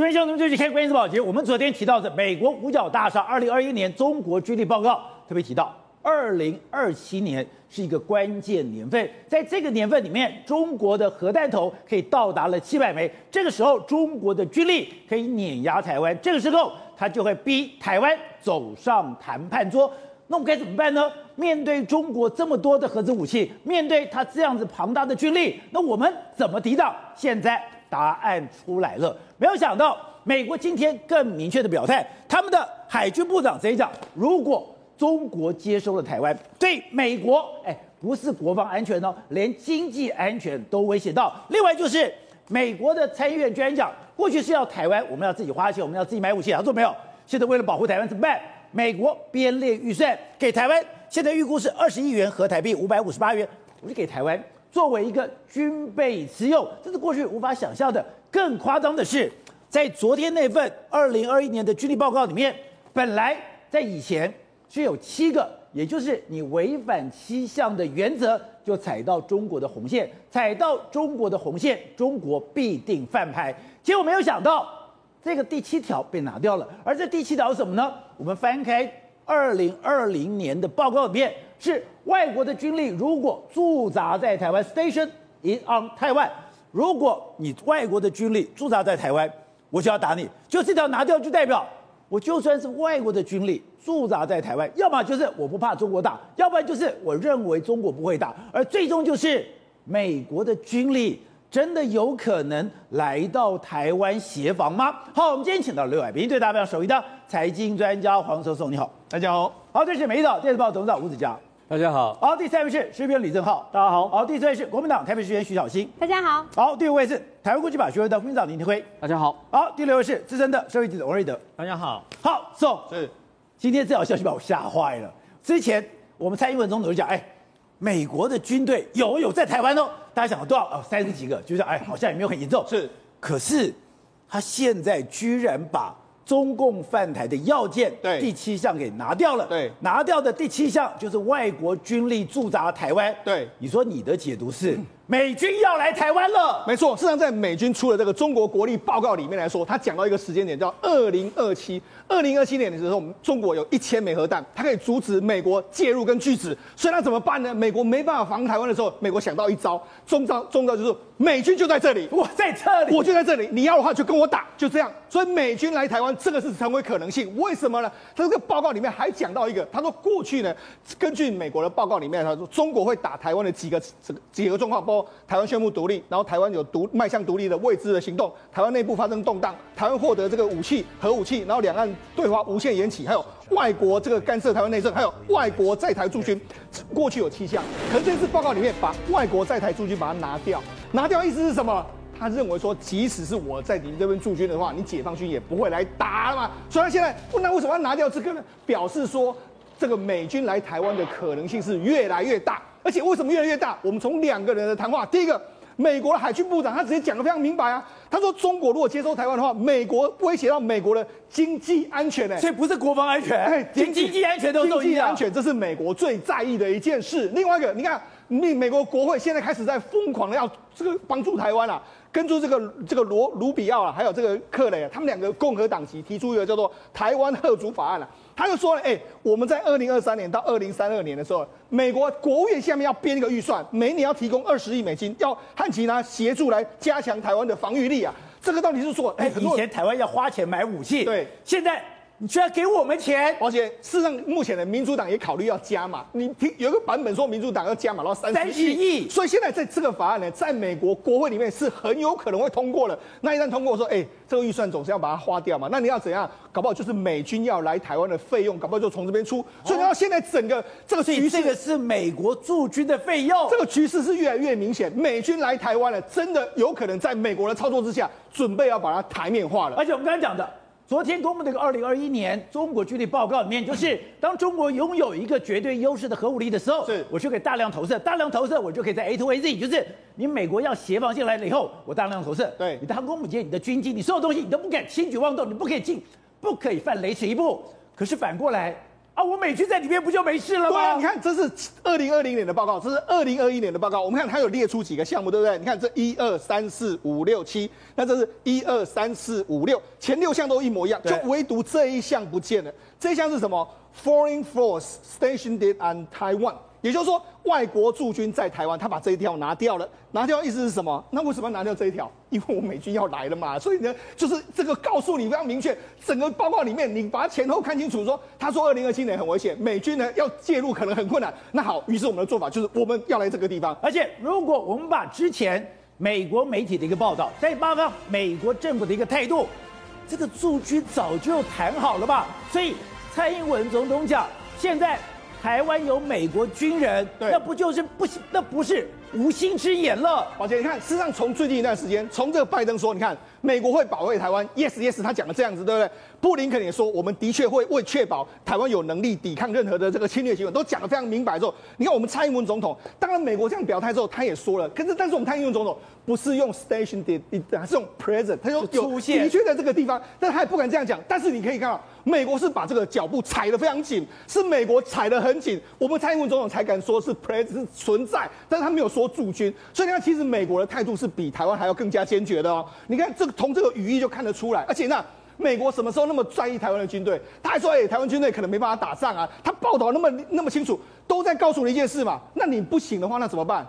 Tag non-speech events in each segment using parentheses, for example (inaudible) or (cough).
这边兄弟们，继续看关键报捷。我们昨天提到的美国五角大厦二零二一年中国军力报告，特别提到二零二七年是一个关键年份，在这个年份里面，中国的核弹头可以到达了七百枚。这个时候，中国的军力可以碾压台湾，这个时候，他就会逼台湾走上谈判桌。那我们该怎么办呢？面对中国这么多的核子武器，面对他这样子庞大的军力，那我们怎么抵挡？现在答案出来了。没有想到，美国今天更明确的表态，他们的海军部长直接讲，如果中国接收了台湾，对美国，哎，不是国防安全哦，连经济安全都威胁到。另外就是美国的参议院居然讲，过去是要台湾，我们要自己花钱，我们要自己买武器，他说没有，现在为了保护台湾怎么办？美国编列预算给台湾，现在预估是二十亿元合台币五百五十八元，我就给台湾作为一个军备持有，这是过去无法想象的。更夸张的是，在昨天那份二零二一年的军力报告里面，本来在以前是有七个，也就是你违反七项的原则，就踩到中国的红线，踩到中国的红线，中国必定翻牌。结果没有想到。这个第七条被拿掉了，而这第七条是什么呢？我们翻开二零二零年的报告里面，是外国的军力如果驻扎在台湾，station in on Taiwan，如果你外国的军力驻扎在台湾，我就要打你。就这条拿掉，就代表我就算是外国的军力驻扎在台湾，要么就是我不怕中国打，要不然就是我认为中国不会打，而最终就是美国的军力。真的有可能来到台湾协防吗？好，我们今天请到刘海斌，对大家非常熟悉的财经专家黄教授，你好，大家好。好，这是《每日电视报》董事长吴子嘉，大家好。好，第三位是时评李正浩，大家好。好，第四位是国民党台北市议员徐小新，大家好。好，第五位是台湾国际法学会的副院长林廷辉，大家好。好，第六位是资深的社会记者王瑞德，大家好。好，走。是，今天这条消息把我吓坏了。之前我们蔡英文总统就讲，哎。美国的军队有有在台湾哦，大家想多少？哦，三十几个，就是哎，好像也没有很严重。是，可是他现在居然把中共犯台的要件，对，第七项给拿掉了。对，拿掉的第七项就是外国军力驻扎台湾。对，你说你的解读是？嗯美军要来台湾了，没错。事实上，在美军出了这个中国国力报告里面来说，他讲到一个时间点，叫二零二七。二零二七年的时候，我们中国有一千枚核弹，它可以阻止美国介入跟拒止。所以，那怎么办呢？美国没办法防台湾的时候，美国想到一招，中招，中招就是美军就在这里，我在这里，我就在这里。你要的话就跟我打，就这样。所以，美军来台湾，这个是成为可能性。为什么呢？他这个报告里面还讲到一个，他说过去呢，根据美国的报告里面，他说中国会打台湾的几个这个几个状况，包台湾宣布独。立，然后台湾有独迈向独立的未知的行动，台湾内部发生动荡，台湾获得这个武器核武器，然后两岸对话无限延期，还有外国这个干涉台湾内政，还有外国在台驻军，过去有七项，可是这次报告里面把外国在台驻军把它拿掉，拿掉意思是什么？他认为说，即使是我在你这边驻军的话，你解放军也不会来打了嘛。所以他现在问他为什么要拿掉这个呢？表示说，这个美军来台湾的可能性是越来越大，而且为什么越来越大？我们从两个人的谈话，第一个。美国的海军部长他直接讲的非常明白啊，他说中国如果接收台湾的话，美国威胁到美国的经济安全呢、欸，所以不是国防安全，哎，连经济安全。经济安全这是美国最在意的一件事。另外一个，你看，美美国国会现在开始在疯狂的要这个帮助台湾了、啊。跟住这个这个罗卢比奥啊，还有这个克雷啊，他们两个共和党籍提出一个叫做台湾吓阻法案了、啊。他就说了，哎，我们在二零二三年到二零三二年的时候，美国国务院下面要编一个预算，每年要提供二十亿美金，要汉奇呢协助来加强台湾的防御力啊。这个到底是说，哎，以前台湾要花钱买武器，对，现在。你居然给我们钱，而且事实上，目前的民主党也考虑要加码。你听有一个版本说，民主党要加码到三十亿，所以现在在这个法案呢，在美国国会里面是很有可能会通过的。那一旦通过说，哎，这个预算总是要把它花掉嘛，那你要怎样？搞不好就是美军要来台湾的费用，搞不好就从这边出。所以你要现在整个这个局势，这个是美国驻军的费用，这个局势是越来越明显。美军来台湾了，真的有可能在美国的操作之下，准备要把它台面化了。而且我们刚才讲的。昨天公布的一个二零二一年中国军力报告里面，就是当中国拥有一个绝对优势的核武力的时候，是。我就可以大量投射，大量投射，我就可以在 A to A Z，就是你美国要协防进来了以后，我大量投射，对，你的航空母舰、你的军机、你所有东西，你都不敢轻举妄动，你不可以进，不可以犯雷池一步。可是反过来，啊，我美军在里面不就没事了吗？对啊，你看这是二零二零年的报告，这是二零二一年的报告。我们看它有列出几个项目，对不对？你看这一二三四五六七，那这是一二三四五六，前六项都一模一样，就唯独这一项不见了。这一项是什么？Foreign force stationed on Taiwan。也就是说，外国驻军在台湾，他把这一条拿掉了。拿掉意思是什么？那为什么要拿掉这一条？因为我美军要来了嘛。所以呢，就是这个告诉你非常明确，整个报告里面，你把它前后看清楚说。他说二零二七年很危险，美军呢要介入可能很困难。那好，于是我们的做法就是我们要来这个地方。而且，如果我们把之前美国媒体的一个报道，再报告美国政府的一个态度，这个驻军早就谈好了吧？所以蔡英文总统讲，现在。台湾有美国军人，那不就是不行？那不是无心之言了。宝杰，你看，事实上从最近一段时间，从这个拜登说，你看美国会保卫台湾，yes yes，他讲的这样子，对不对？布林肯也说，我们的确会为确保台湾有能力抵抗任何的这个侵略行为，都讲得非常明白之后，你看我们蔡英文总统，当然美国这样表态之后，他也说了，可是但是我们蔡英文总统不是用 station 的，是用 present，他说有的确在这个地方，但他也不敢这样讲。但是你可以看到。美国是把这个脚步踩得非常紧，是美国踩得很紧，我们蔡英文总统才敢说是 presence 存在，但是他没有说驻军，所以你看，其实美国的态度是比台湾还要更加坚决的哦。你看这个从这个语义就看得出来，而且那美国什么时候那么在意台湾的军队？他还说，哎，台湾军队可能没办法打仗啊。他报道那么那么清楚，都在告诉你一件事嘛。那你不行的话，那怎么办？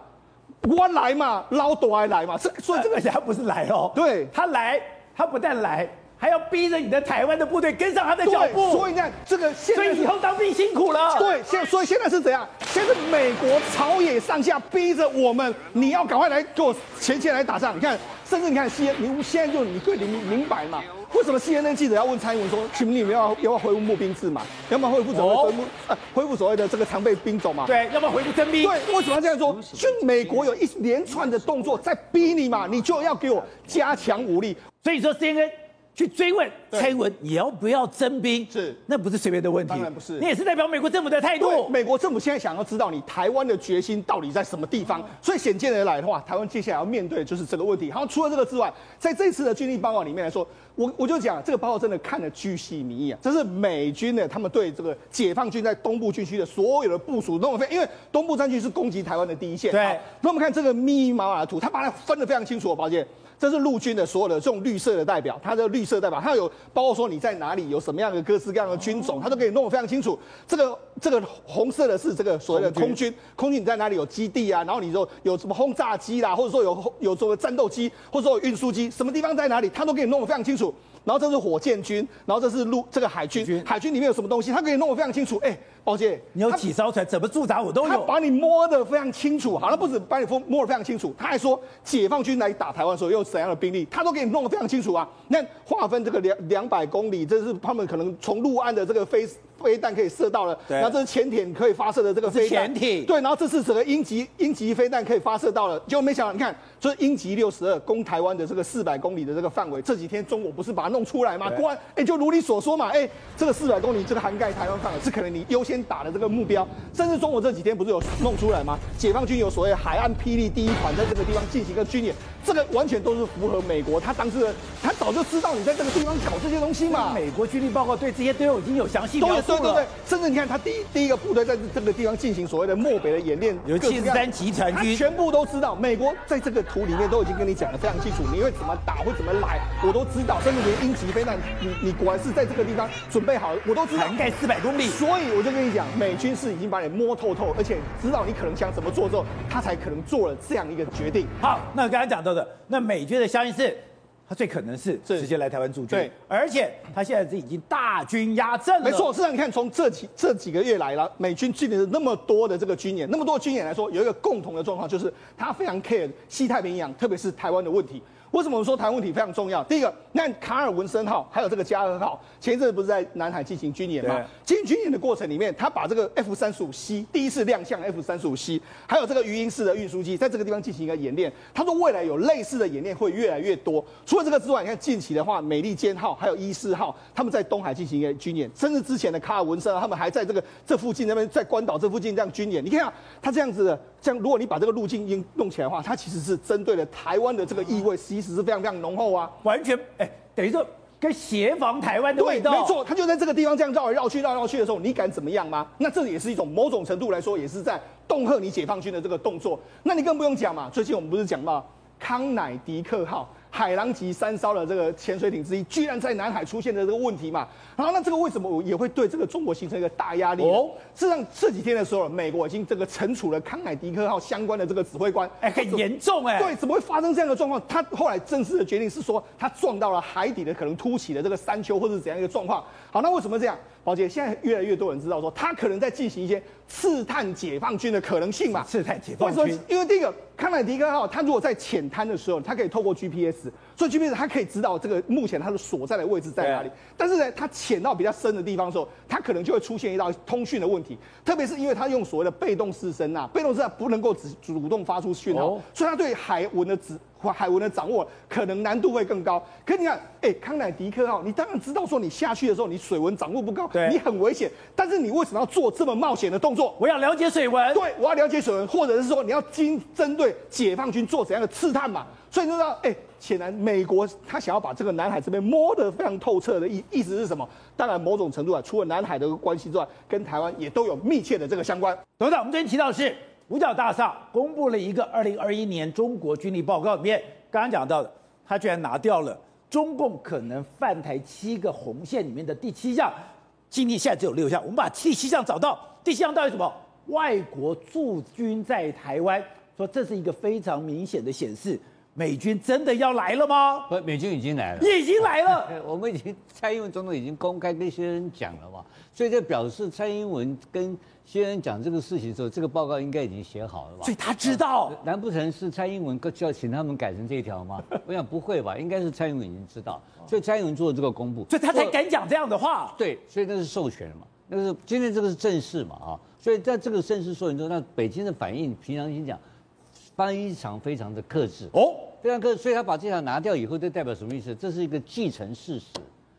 我来嘛，老躲还来嘛。这所以这个 (laughs) 他不是来哦，对，他来，他不但来。还要逼着你的台湾的部队跟上他的脚步，所以你看这个现在，所以以后当兵辛苦了。对，现所以现在是怎样？现在美国朝野上下逼着我们，你要赶快来给我前线来打仗。你看，甚至你看 C N，你现在就你对你明白嘛？为什么 C N N 记者要问蔡英文说，请问你们要要不要恢复募兵制嘛？要不要恢复所谓恢复呃恢复所谓的这个常备兵种嘛？对，要不要恢复征兵？对，为什么要这样说？就美国有一连串的动作在逼你嘛，你就要给我加强武力。所以说 C N N。去追问蔡英文，你要不要征兵？是，那不是随便的问题。当然不是，你也是代表美国政府的态度。美国政府现在想要知道你台湾的决心到底在什么地方。所以显见而来的话，台湾接下来要面对的就是这个问题。好，除了这个之外，在这次的军力报告里面来说，我我就讲这个报告真的看得巨细靡遗啊。这是美军的，他们对这个解放军在东部军区的所有的部署弄得非，因为东部战区是攻击台湾的第一线。对。那我们看这个密密麻麻的图，他把它分得非常清楚，宝杰。这是陆军的所有的这种绿色的代表，它的绿色代表，它有包括说你在哪里有什么样的各式各样的军种，它都给你弄得非常清楚。这个这个红色的是这个所谓的空军，空军你在哪里有基地啊？然后你说有什么轰炸机啦，或者说有有什么战斗机，或者说有运输机，什么地方在哪里，它都给你弄得非常清楚。然后这是火箭军，然后这是陆这个海军，海军里面有什么东西，他可以弄得非常清楚。哎。宝姐，你有几艘船？怎么驻扎我都有。他把你摸得非常清楚，好，他不止把你摸摸得非常清楚，他还说解放军来打台湾的时候有怎样的兵力，他都给你弄得非常清楚啊。那划分这个两两百公里，这是他们可能从陆岸的这个飞飞弹可以射到了，然后这是潜艇可以发射的这个飞弹，潜艇对，然后这是整个鹰击鹰击飞弹可以发射到了，结果没想到，你看，这是鹰击六十二攻台湾的这个四百公里的这个范围，这几天中国不是把它弄出来吗？果然，哎，就如你所说嘛，哎，这个四百公里这个涵盖台湾范围是可能你优先打的这个目标。甚至中国这几天不是有弄出来吗？解放军有所谓海岸霹雳第一团，在这个地方进行一个军演，这个完全都是符合美国他当时的，他早就知道你在这个地方搞这些东西嘛。美国军力报告对这些都有已经有详细描述了。对对对，甚至你看他第一第一个部队在这个地方进行所谓的漠北的演练，有七十三集团军，全部都知道。美国在这个图里面都已经跟你讲的非常清楚，你会怎么打，会怎么来，我都知道。甚至连鹰击飞弹，你你果然是在这个地方准备好，我都知道。涵盖四百公里，所以我就跟你讲，美军是已经把你摸。透透，而且知道你可能想怎么做之后，他才可能做了这样一个决定。好，那刚才讲到的，那美军的消息是，他最可能是直接来台湾驻军，对，而且他现在是已经大军压阵了。没错，事实上你看，从这几这几个月来了，美军进行了那么多的这个军演，那么多军演来说，有一个共同的状况，就是他非常 care 西太平洋，特别是台湾的问题。为什么我们说台湾问题非常重要？第一个，那卡尔文森号还有这个加贺号，前一阵不是在南海进行军演吗？进行军演的过程里面，他把这个 F 三十五 C 第一次亮相 F 三十五 C，还有这个鱼鹰式的运输机，在这个地方进行一个演练。他说未来有类似的演练会越来越多。除了这个之外，你看近期的话，美利坚号还有伊势号，他们在东海进行一个军演，甚至之前的卡尔文森号，他们还在这个这附近那边在关岛这附近这样军演。你看啊，他这样子的，这样如果你把这个路径弄起来的话，它其实是针对了台湾的这个意味，其实是非常非常浓厚。啊，完全哎，等于说跟协防台湾的味道。对，没错，他就在这个地方这样绕来绕去、绕来绕去的时候，你敢怎么样吗？那这也是一种某种程度来说，也是在恫吓你解放军的这个动作。那你更不用讲嘛，最近我们不是讲到康乃狄克号？海狼级三艘的这个潜水艇之一，居然在南海出现的这个问题嘛？然后那这个为什么也会对这个中国形成一个大压力？哦，事实上这几天的时候，美国已经这个惩处了康乃迪克号相关的这个指挥官，哎，很严重哎。对，怎么会发生这样的状况？他后来正式的决定是说，他撞到了海底的可能凸起的这个山丘，或者是怎样一个状况。好，那为什么这样？宝姐，现在越来越多人知道说，他可能在进行一些刺探解放军的可能性嘛？刺探解放军，因为第一个康乃狄克号，他如果在浅滩的时候，他可以透过 GPS，所以 GPS 他可以知道这个目前它的所在的位置在哪里。但是呢，它潜到比较深的地方的时候，它可能就会出现一道通讯的问题，特别是因为它用所谓的被动式声呐，被动式不能够只主动发出讯号，所以它对海文的指。海文的掌握可能难度会更高，可你看，哎、欸，康乃迪克号，你当然知道说你下去的时候，你水文掌握不高，你很危险。但是你为什么要做这么冒险的动作？我要了解水文，对，我要了解水文，或者是说你要经针对解放军做怎样的刺探嘛？所以你知道，哎、欸，显然美国他想要把这个南海这边摸得非常透彻的意意思是什么？当然，某种程度啊，除了南海的关系之外，跟台湾也都有密切的这个相关。董事长，我们昨天提到的是五角大厦公布了一个二零二一年中国军力报告里面。刚刚讲到的，他居然拿掉了中共可能犯台七个红线里面的第七项，今天现在只有六项。我们把第七项找到，第七项到底什么？外国驻军在台湾，说这是一个非常明显的显示，美军真的要来了吗？不，美军已经来了，已经来了。(laughs) 我们已经蔡英文总统已经公开跟些人讲了嘛，所以这表示蔡英文跟。先人讲这个事情的时候，这个报告应该已经写好了吧？所以他知道，难不成是蔡英文就要请他们改成这一条吗？我想不会吧，应该是蔡英文已经知道，所以蔡英文做了这个公布，所以他才敢讲这样的话。对，所以那是授权嘛，那是今天这个是正式嘛啊，所以在这个正式授权中，那北京的反应，平常心讲，非常非常的克制。哦，非常克制，所以他把这条拿掉以后，这代表什么意思？这是一个既成事实，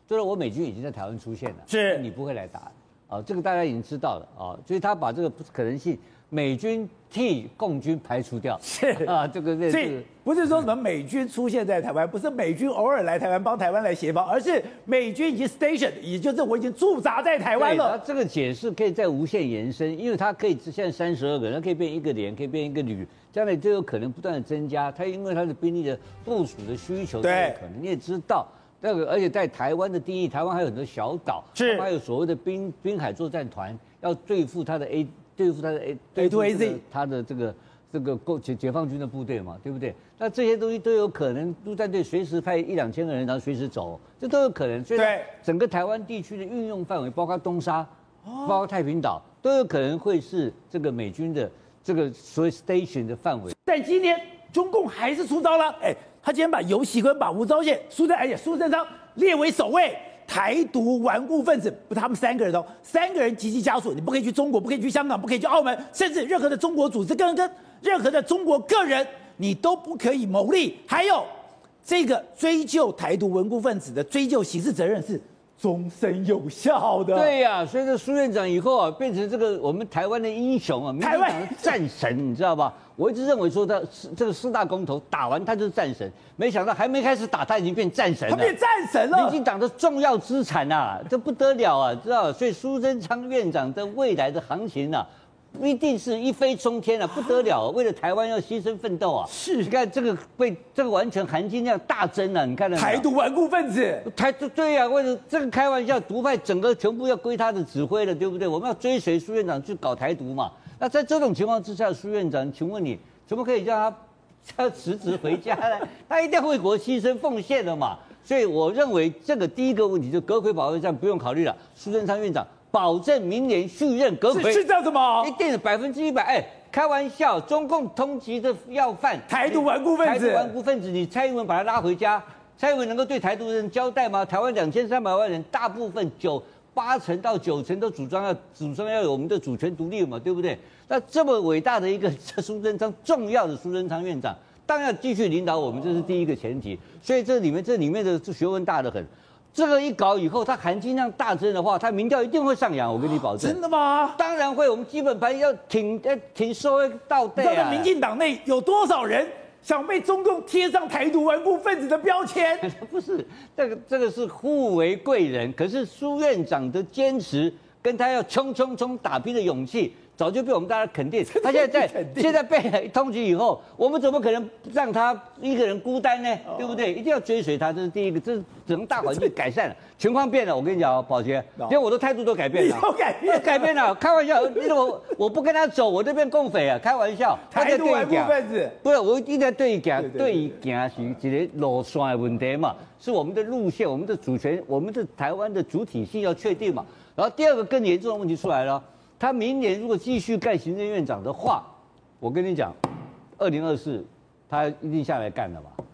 就是我美军已经在台湾出现了，是。你不会来打。啊，这个大家已经知道了。啊，所以他把这个可能性，美军替共军排除掉，是啊，这个所以不是说什么美军出现在台湾，不是美军偶尔来台湾帮台湾来协防，而是美军已经 station，也就是我已经驻扎在台湾了。这个解释可以再无限延伸，因为它可以现在三十二个人，可以变一个连，可以变一个旅，将来就有可能不断的增加。它因为它的兵力的部署的需求，对，可能你也知道。那个，而且在台湾的定义，台湾还有很多小岛，是，还有所谓的滨滨海作战团，要对付他的 A，对付他的 A，对付 A Z，他的这个这个构解解放军的部队嘛，对不对？那这些东西都有可能，陆战队随时派一两千个人，然后随时走，这都有可能。所以，整个台湾地区的运用范围，包括东沙，包括太平岛，都有可能会是这个美军的这个所谓 station 的范围。但今天中共还是出招了，哎。他今天把游锡堃、把吴钊燮、苏贞，而且苏贞昌列为首位台独顽固分子，不，他们三个人哦，三个人及其家属，你不可以去中国，不可以去香港，不可以去澳门，甚至任何的中国组织跟跟任何的中国个人，你都不可以牟利。还有这个追究台独顽固分子的追究刑事责任是终身有效的。对呀、啊，所以这苏院长以后啊，变成这个我们台湾的英雄啊，台湾的战神，你知道吧？我一直认为说他这个四大公投打完他就是战神，没想到还没开始打他已经变战神了。他变战神了，民进党的重要资产啊，这不得了啊，知道？所以苏贞昌院长的未来的行情啊，一定是一飞冲天啊，(laughs) 不得了！为了台湾要牺牲奋斗啊！是，你看这个被这个完全含金量大增了，你看？台独顽固分子，台独对呀、啊，为了这个开玩笑，独派整个全部要归他的指挥了，对不对？我们要追随苏院长去搞台独嘛。那在这种情况之下，苏院长，请问你怎么可以叫他他辞职回家呢？(laughs) 他一定要为国牺牲奉献的嘛。所以我认为这个第一个问题就阁揆保卫战不用考虑了。苏贞昌院长保证明年续任阁揆，是这样子吗？一定百分之一百。哎，开玩笑，中共通缉的要犯台独顽固分子，台独顽固分子，你蔡英文把他拉回家，蔡英文能够对台独人交代吗？台湾两千三百万人，大部分九。八成到九成都主张要主张要有我们的主权独立嘛，对不对？那这么伟大的一个苏贞昌，重要的苏贞昌院长，当然要继续领导我们，这是第一个前提。所以这里面这里面的学问大得很。这个一搞以后，它含金量大增的话，它民调一定会上扬，我跟你保证。真的吗？当然会。我们基本盘要挺，(laughs) 要挺收到底啊。民进党内有多少人想被中共贴上台独顽固分子的标签？(laughs) 不是，这个这个是互为贵人。可是苏院长的坚持，跟他要冲冲冲打拼的勇气。早就被我们大家肯定，(laughs) 他现在在现在被通缉以后，我们怎么可能让他一个人孤单呢？哦、对不对？一定要追随他，这是第一个，这是整个大环境改善了，(laughs) 情况变了。我跟你讲哦，宝杰，连我的态度都改变了，都改变，改变了。(laughs) 开玩笑，你我我不跟他走，我这边共匪啊，开玩笑。台独顽固分子，不是，我一直在对讲，对讲是一个路线的问题嘛，是我们的路线，我们的主权，我们的台湾的主体性要确定嘛。然后第二个更严重的问题出来了。他明年如果继续干行政院长的话，我跟你讲，二零二四他一定下来干了嘛，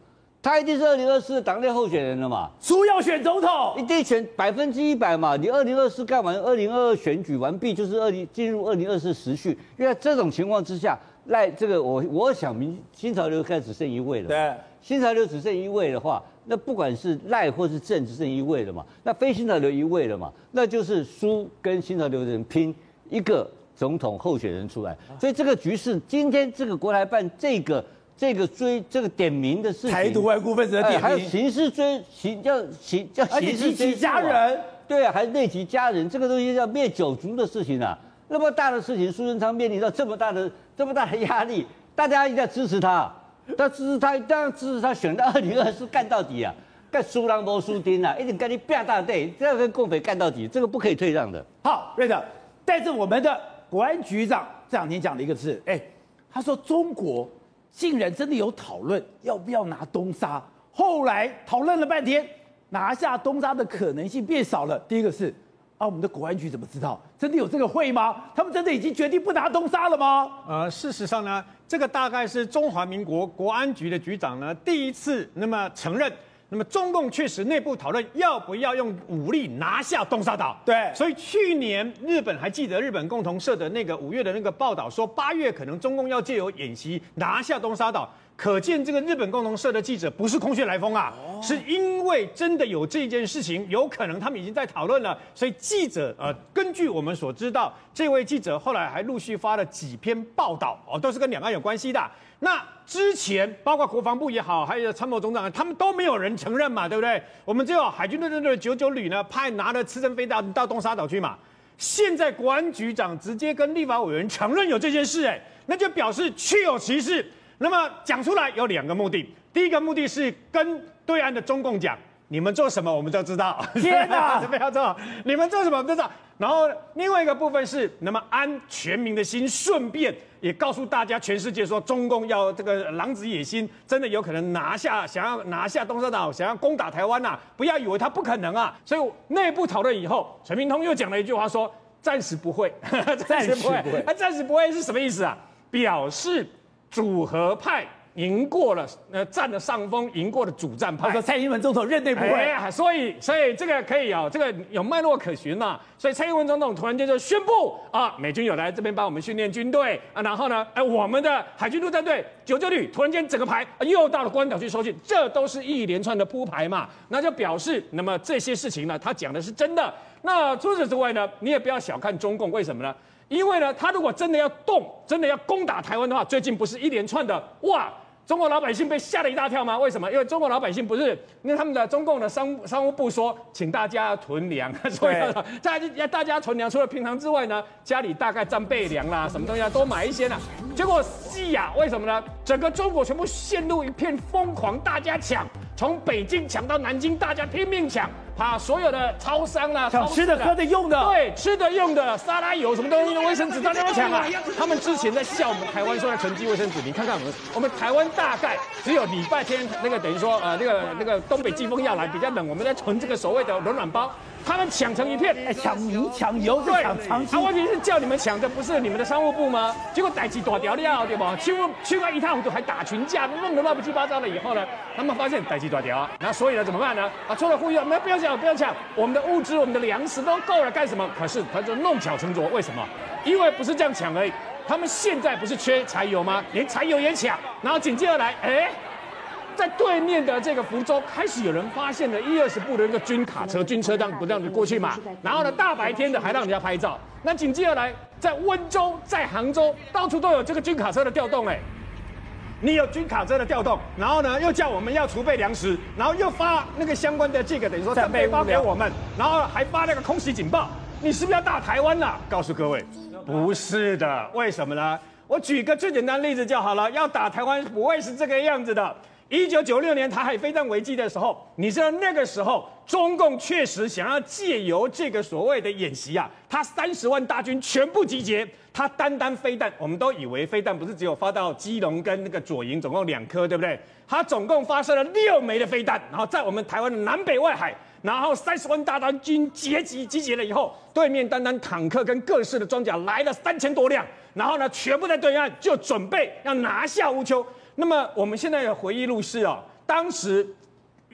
他一定是二零二四党内候选人了嘛，输要选总统，一定选百分之一百嘛。你二零二四干完，二零二二选举完毕，就是二零进入二零二四时序。因为这种情况之下，赖这个我我想明新潮流开始只剩一位了，对，新潮流只剩一位的话，那不管是赖或是郑只剩一位了嘛，那非新潮流一位了嘛，那就是输跟新潮流的人拼。一个总统候选人出来，所以这个局势，今天这个国台办这个这个追这个点名的事情，台独外部分子的点名，还有刑事追刑叫刑叫刑事追家人，对啊，还是内及家人，这个东西叫灭九族的事情啊，那么大的事情，苏贞昌面临到这么大的这么大的压力，大家一定要支持他，要支持他，当然支持他，选到二零二四干到底啊，干输人不输丁啊，一定跟你拼大队，这要跟共匪干到底，这个不可以退让的。好，瑞德。但是我们的国安局长这两天讲了一个字，哎，他说中国竟然真的有讨论要不要拿东沙，后来讨论了半天，拿下东沙的可能性变少了。第一个是啊，我们的国安局怎么知道？真的有这个会吗？他们真的已经决定不拿东沙了吗？呃，事实上呢，这个大概是中华民国国安局的局长呢第一次那么承认。那么中共确实内部讨论要不要用武力拿下东沙岛。对，所以去年日本还记得日本共同社的那个五月的那个报道说，八月可能中共要借由演习拿下东沙岛。可见这个日本共同社的记者不是空穴来风啊，是因为真的有这件事情，有可能他们已经在讨论了。所以记者呃，根据我们所知道，这位记者后来还陆续发了几篇报道哦，都是跟两岸有关系的。那之前包括国防部也好，还有参谋总长，他们都没有人承认嘛，对不对？我们只有海军陆战队九九旅呢，派拿了刺针飞弹到东沙岛去嘛。现在国安局长直接跟立法委员承认有这件事，哎，那就表示确有其事。那么讲出来有两个目的，第一个目的是跟对岸的中共讲。你们做什么，我们都知道。天哪，(laughs) 不要做！你们做什么，我们都知道。然后另外一个部分是，那么安全民的心，顺便也告诉大家，全世界说中共要这个狼子野心，真的有可能拿下，想要拿下东沙岛，想要攻打台湾呐、啊！不要以为他不可能啊！所以内部讨论以后，陈明通又讲了一句话，说暂时不会，暂时不会，(laughs) 他 (laughs) 暂时不会是什么意思啊？表示主和派。赢过了，呃，占了上风，赢过了主战派。他说蔡英文总统认内不会，哎，所以，所以这个可以哦，这个有脉络可循嘛。所以蔡英文总统突然间就宣布啊，美军有来这边帮我们训练军队啊，然后呢，哎，我们的海军陆战队九九旅突然间整个排又到了关岛去收训，这都是一连串的铺排嘛，那就表示，那么这些事情呢，他讲的是真的。那除此之外呢，你也不要小看中共，为什么呢？因为呢，他如果真的要动，真的要攻打台湾的话，最近不是一连串的哇。中国老百姓被吓了一大跳吗？为什么？因为中国老百姓不是，因为他们的中共的商商务部说，请大家囤粮，所以大家大家囤粮，除了平常之外呢，家里大概战备粮啦，什么东西啊，都买一些啦。结果西亚为什么呢？整个中国全部陷入一片疯狂，大家抢，从北京抢到南京，大家拼命抢。把所有的超商啊、想吃的、喝的、用的，对，吃的、用的，沙拉油什么东西的，卫生纸大家都抢啊！(laughs) 他们之前在笑我们台湾说要囤积卫生纸，你看看我们，我们台湾大概只有礼拜天那个等于说呃那个那个东北季风要来比较冷，我们在囤这个所谓的暖暖包。他们抢成一片，哎抢米抢油，对，抢长期。他问题是叫你们抢的不是你们的商务部吗？结果代志大条了，对不？去去个一塌糊涂，还打群架，弄得乱七八糟了。以后呢，他们发现代志大条啊，那所以呢，怎么办呢？啊，出了呼吁，没不要抢，不要抢，我们的物资、我们的粮食都够了，干什么？可是他就弄巧成拙，为什么？因为不是这样抢而已，他们现在不是缺柴油吗？连柴油也抢，然后紧接着来，哎。在对面的这个福州，开始有人发现了一二十部的一个军卡车、军车，这样不这样子过去嘛？然后呢，大白天的还让人家拍照。那紧接着来，在温州、在杭州，到处都有这个军卡车的调动，哎，你有军卡车的调动，然后呢又叫我们要储备粮食，然后又发那个相关的这个等于说战备发给我们，然后还发那个空袭警报，你是不是要打台湾呐？告诉各位，不是的，为什么呢？我举个最简单的例子就好了，要打台湾不会是这个样子的。一九九六年台海飞弹危机的时候，你知道那个时候中共确实想要借由这个所谓的演习啊，他三十万大军全部集结，他单单飞弹，我们都以为飞弹不是只有发到基隆跟那个左营总共两颗，对不对？他总共发射了六枚的飞弹，然后在我们台湾的南北外海，然后三十万大单军结集集结了以后，对面单单坦克跟各式的装甲来了三千多辆，然后呢，全部在对岸就准备要拿下乌丘。那么我们现在的回忆录是哦，当时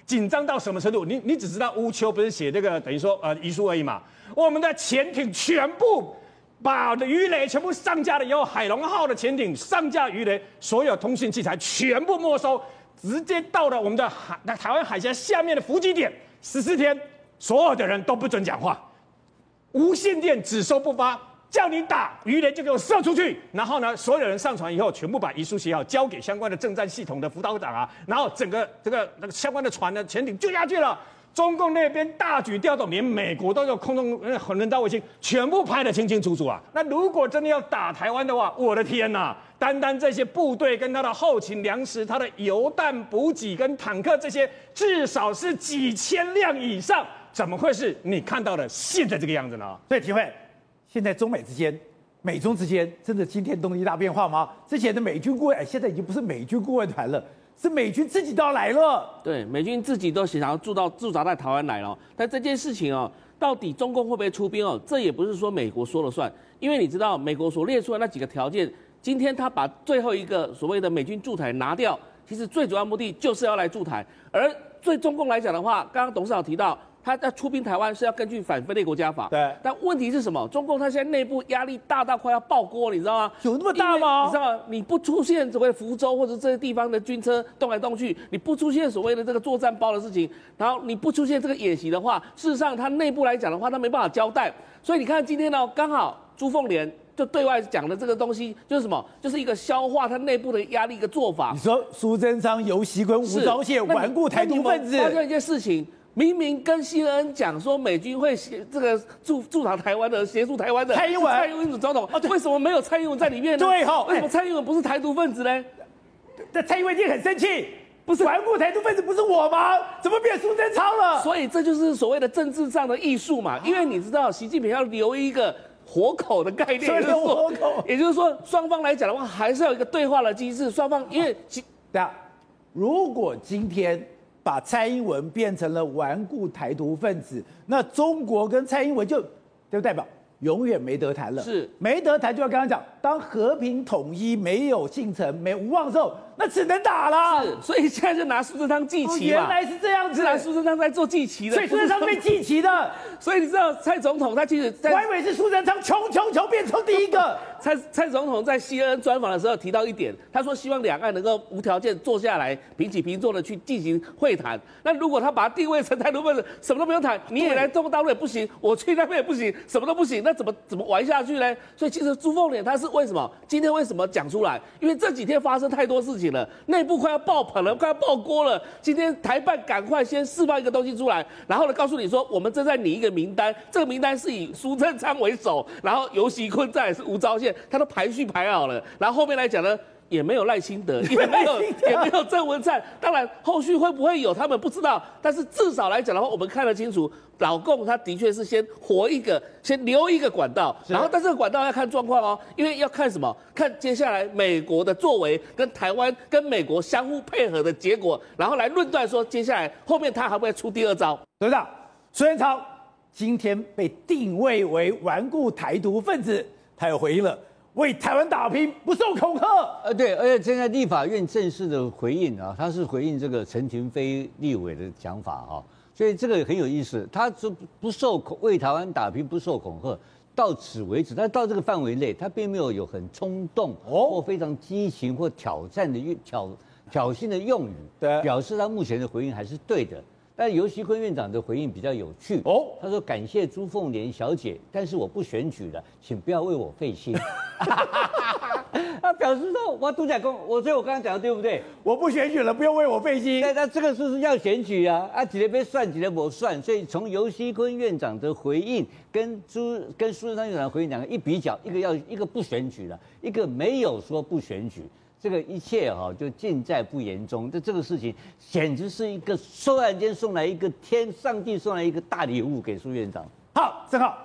紧张到什么程度？你你只知道乌秋不是写这个等于说呃遗书而已嘛？我们的潜艇全部把鱼雷全部上架了以后，海龙号的潜艇上架鱼雷，所有通讯器材全部没收，直接到了我们的海台湾海峡下面的伏击点，十四天所有的人都不准讲话，无线电只收不发。叫你打鱼雷就给我射出去，然后呢，所有人上船以后，全部把遗书写好，交给相关的政战系统的辅导长啊，然后整个这个那个相关的船的潜艇就下去了。中共那边大举调动，连美国都有空中呃人造卫星，全部拍得清清楚楚啊。那如果真的要打台湾的话，我的天呐，单单这些部队跟他的后勤粮食、他的油弹补给跟坦克这些，至少是几千辆以上，怎么会是你看到的现在这个样子呢？所以体会。现在中美之间、美中之间真的惊天动地大变化吗？之前的美军顾问，现在已经不是美军顾问团了，是美军自己都要来了。对，美军自己都想要驻到驻扎在台湾来了。但这件事情哦，到底中共会不会出兵哦？这也不是说美国说了算，因为你知道美国所列出的那几个条件，今天他把最后一个所谓的美军驻台拿掉，其实最主要目的就是要来驻台。而对中共来讲的话，刚刚董事长提到。他要出兵台湾是要根据反分裂国家法，对。但问题是什么？中共他现在内部压力大到快要爆锅，你知道吗？有那么大吗？你知道吗？你不出现所谓福州或者这些地方的军车动来动去，你不出现所谓的这个作战包的事情，然后你不出现这个演习的话，事实上他内部来讲的话，他没办法交代。所以你看今天呢，刚好朱凤莲就对外讲的这个东西就是什么？就是一个消化他内部的压力一个做法。你说苏贞昌、游锡堃、吴钊燮顽固台独分子，发生一件事情。明明跟 CNN 讲说美军会协这个驻驻扎台湾的协助台湾的蔡英文，蔡英文总统啊，为什么没有蔡英文在里面呢？对哈，为什么蔡英文不是台独分子呢？这蔡英文一定很生气，不是顽固台独分子不是我吗？怎么变苏贞昌了？所以这就是所谓的政治上的艺术嘛，因为你知道习近平要留一个活口的概念，活口，也就是说双方来讲的话，还是要有一个对话的机制，双方因为对啊，如果今天。把蔡英文变成了顽固台独分子，那中国跟蔡英文就就代表永远没得谈了。是没得谈，就要跟他讲，当和平统一没有进程、没无望之后。那只能打了，是，所以现在就拿苏贞昌祭旗嘛。原来是这样子，是拿苏贞昌在做祭旗的。所以苏贞昌被祭旗的，(laughs) 所以你知道蔡总统他其实在，我以为是苏贞昌穷穷穷变成第一个。(laughs) 蔡蔡总统在 CNN 专访的时候提到一点，他说希望两岸能够无条件坐下来平起平坐的去进行会谈。那如果他把他定位成台独分子，什么都不用谈，你也来中国大陆也不行，我去那边也不行，什么都不行，那怎么怎么玩下去呢？所以其实朱凤莲他是为什么今天为什么讲出来？因为这几天发生太多事情了，内部。快要爆棚了，快要爆锅了。今天台办赶快先释放一个东西出来，然后呢，告诉你说，我们正在拟一个名单，这个名单是以苏贞昌为首，然后尤习坤在是吴钊燮，他都排序排好了。然后后面来讲呢。也没有赖清德，(laughs) 也没有也没有郑文灿。当然，后续会不会有，他们不知道。但是至少来讲的话，我们看得清楚，老共他的确是先活一个，先留一个管道。然后，但这个管道要看状况哦，因为要看什么？看接下来美国的作为跟台湾跟美国相互配合的结果，然后来论断说接下来后面他还会出第二招？董事长，孙元超今天被定位为顽固台独分子，他有回应了。为台湾打拼，不受恐吓。呃，对，而且现在立法院正式的回应啊，他是回应这个陈亭妃立委的讲法啊，所以这个很有意思。他说不受恐，为台湾打拼不受恐吓，到此为止。但到这个范围内，他并没有有很冲动或非常激情或挑战的挑挑衅的用语，对，表示他目前的回应还是对的。但尤锡坤院长的回应比较有趣哦，他说感谢朱凤莲小姐，但是我不选举了，请不要为我费心。(laughs) 他表示说，我独甲公，我所以我刚刚讲的对不对？我不选举了，不用为我费心。那那这个是不是要选举啊？啊，几个被算，几个我算。所以从尤锡坤院长的回应跟朱跟苏贞昌院长回应两个一比较，一个要一个不选举了，一个没有说不选举。这个一切哈就尽在不言中。这这个事情简直是一个突然间送来一个天上帝送来一个大礼物给苏院长。好，正好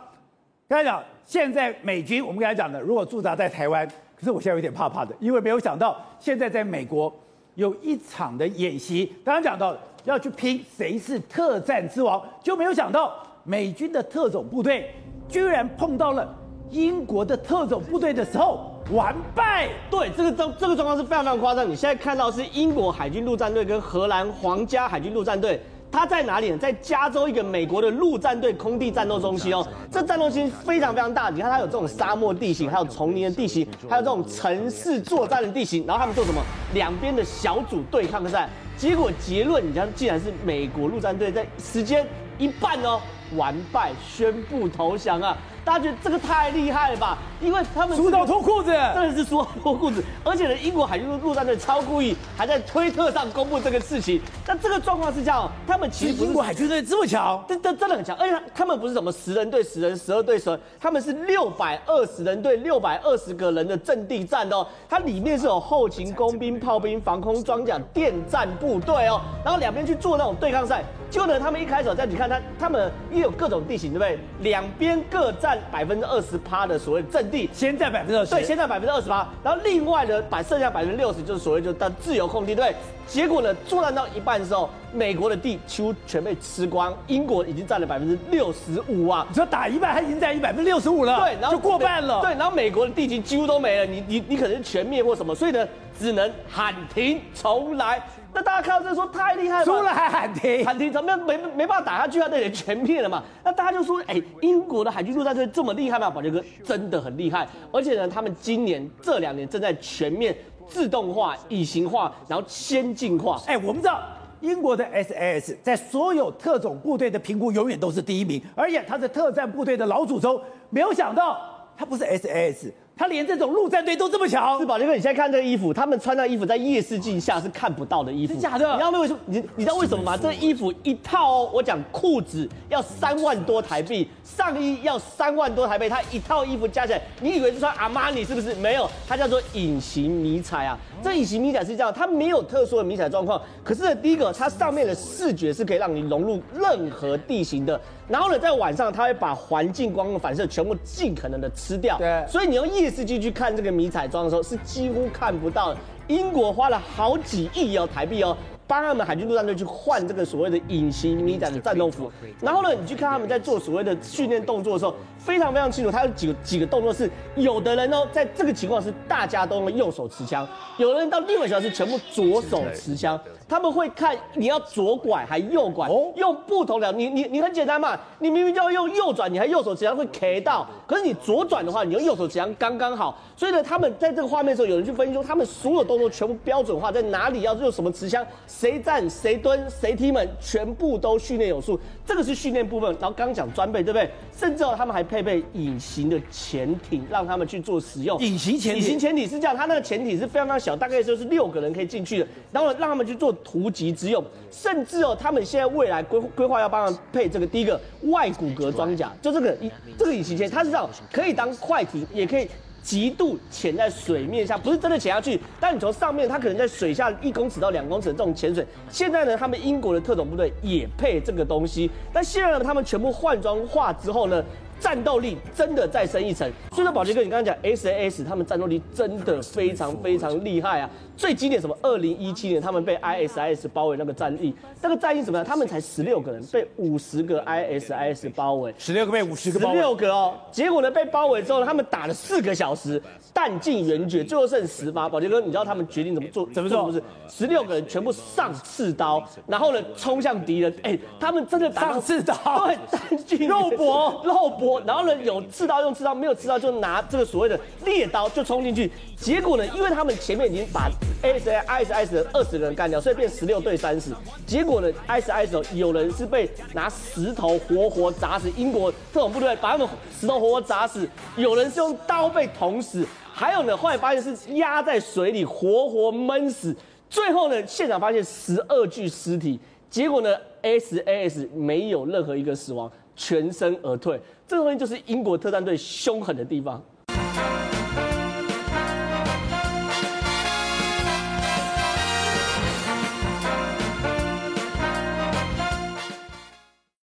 刚才讲，现在美军我们刚才讲的，如果驻扎在台湾，可是我现在有点怕怕的，因为没有想到现在在美国有一场的演习，刚刚讲到要去拼谁是特战之王，就没有想到美军的特种部队居然碰到了英国的特种部队的时候。完败，对，这个状这个状况是非常非常夸张。你现在看到是英国海军陆战队跟荷兰皇家海军陆战队，它在哪里呢？在加州一个美国的陆战队空地战斗中心哦。这战斗中心非常非常大，你看它有这种沙漠地形，还有丛林的地形，还有这种城市作战的地形。然后他们做什么？两边的小组对抗战。结果结论，你看，竟然是美国陆战队在时间一半哦完败，宣布投降啊！大家觉得这个太厉害了吧？因为他们输到脱裤子，真的是输到脱裤子。而且呢，英国海军陆战队超故意，还在推特上公布这个事情。那这个状况是这样，他们其实英国海军队这么强，这这真的很强。而且他们不是什么十人对十人、十二对十二，他们是六百二十人对六百二十个人的阵地战哦。它里面是有后勤、工兵、炮兵、防空装甲、电战部队哦。然后两边去做那种对抗赛。结果呢，他们一开始在你看他，他们也有各种地形，对不对？两边各占。百分之二十趴的所谓阵地，先占百分之二十，对，先占百分之二十八，然后另外的把剩下百分之六十就是所谓就当自由空地，对。结果呢，作战到一半的时候，美国的地几乎全被吃光，英国已经占了百分之六十五啊！你说打一半，他已经占百分之六十五了，对，然后就过半了，对，然后美国的地基几乎都没了，你你你可能是全灭或什么，所以呢，只能喊停重来。那大家看到这说太厉害了，输了还喊停，喊停怎么样？没没办法打下去啊，那也全灭了嘛。那大家就说，哎，英国的海军陆战队这么厉害吗？宝杰哥真的很厉害，而且呢，他们今年这两年正在全面。自动化、隐形化，然后先进化。哎，我们知道英国的 SAS 在所有特种部队的评估永远都是第一名，而且他是特战部队的老祖宗。没有想到他不是 SAS。他连这种陆战队都这么强，是宝杰哥，你现在看这个衣服，他们穿那衣服在夜视镜下是看不到的衣服，是假的。你知道为什么？你你知道为什么吗？这衣服一套哦，我讲裤子要三万多台币，上衣要三万多台币，他一套衣服加起来，你以为是穿阿玛尼是不是？没有，它叫做隐形迷彩啊。这隐形迷彩是这样，它没有特殊的迷彩状况，可是呢，第一个，它上面的视觉是可以让你融入任何地形的。然后呢，在晚上，它会把环境光的反射全部尽可能的吃掉。对，所以你用夜视镜去看这个迷彩装的时候，是几乎看不到的。英国花了好几亿哦台币哦。帮他们海军陆战队去换这个所谓的隐形迷彩的战斗服，然后呢，你去看他们在做所谓的训练动作的时候，非常非常清楚，他有几个几个动作是，有的人呢，在这个情况是大家都用右手持枪，有的人到另外一个情况是全部左手持枪，他们会看你要左拐还右拐，用不同的，你你你很简单嘛，你明明就要用右转，你还右手持枪会 K 到，可是你左转的话，你用右手持枪刚刚好，所以呢，他们在这个画面的时候，有人去分析说，他们所有动作全部标准化，在哪里要用什么持枪。谁站谁蹲谁踢门，全部都训练有素，这个是训练部分。然后刚刚讲装备，对不对？甚至哦，他们还配备隐形的潜艇，让他们去做使用。隐形潜艇，隐形潜艇是这样，它那个潜艇是非常非常小，大概就是六个人可以进去的。然后让他们去做突击之用。甚至哦，他们现在未来规规划要帮他配这个第一个外骨骼装甲，就这个这个隐形潜艇，它是这样，可以当快艇，也可以。极度潜在水面下，不是真的潜下去，但你从上面，它可能在水下一公尺到两公尺的这种潜水。现在呢，他们英国的特种部队也配这个东西，但现在呢，他们全部换装化之后呢，战斗力真的再升一层。所以说，宝杰哥，你刚刚讲 SAS，他们战斗力真的非常非常厉害啊！最经典什么？二零一七年他们被 ISIS 包围那个战役，那个战役怎么样？他们才十六个人，被五十个 ISIS 包围，十六个被五十个包围，十六个哦。结果呢，被包围之后呢，他们打了四个小时，弹尽援绝，最后剩十发。宝杰哥，你知道他们决定怎么做？怎么做？不是十六个人全部上刺刀，然后呢，冲向敌人。哎，他们真的打上刺刀，对，弹尽肉搏，肉搏。然后呢，有刺刀用刺刀，没有刺刀就拿这个所谓的猎刀就冲进去。结果呢，因为他们前面已经把 ISIS 的二十个人干掉，所以变十六对三十。结果呢，ISIS 有人是被拿石头活活砸死，英国特种部队把他们石头活活砸死；有人是用刀被捅死。还有呢，后来发现是压在水里活活闷死，最后呢，现场发现十二具尸体，结果呢，SAS 没有任何一个死亡，全身而退。这个东西就是英国特战队凶狠的地方。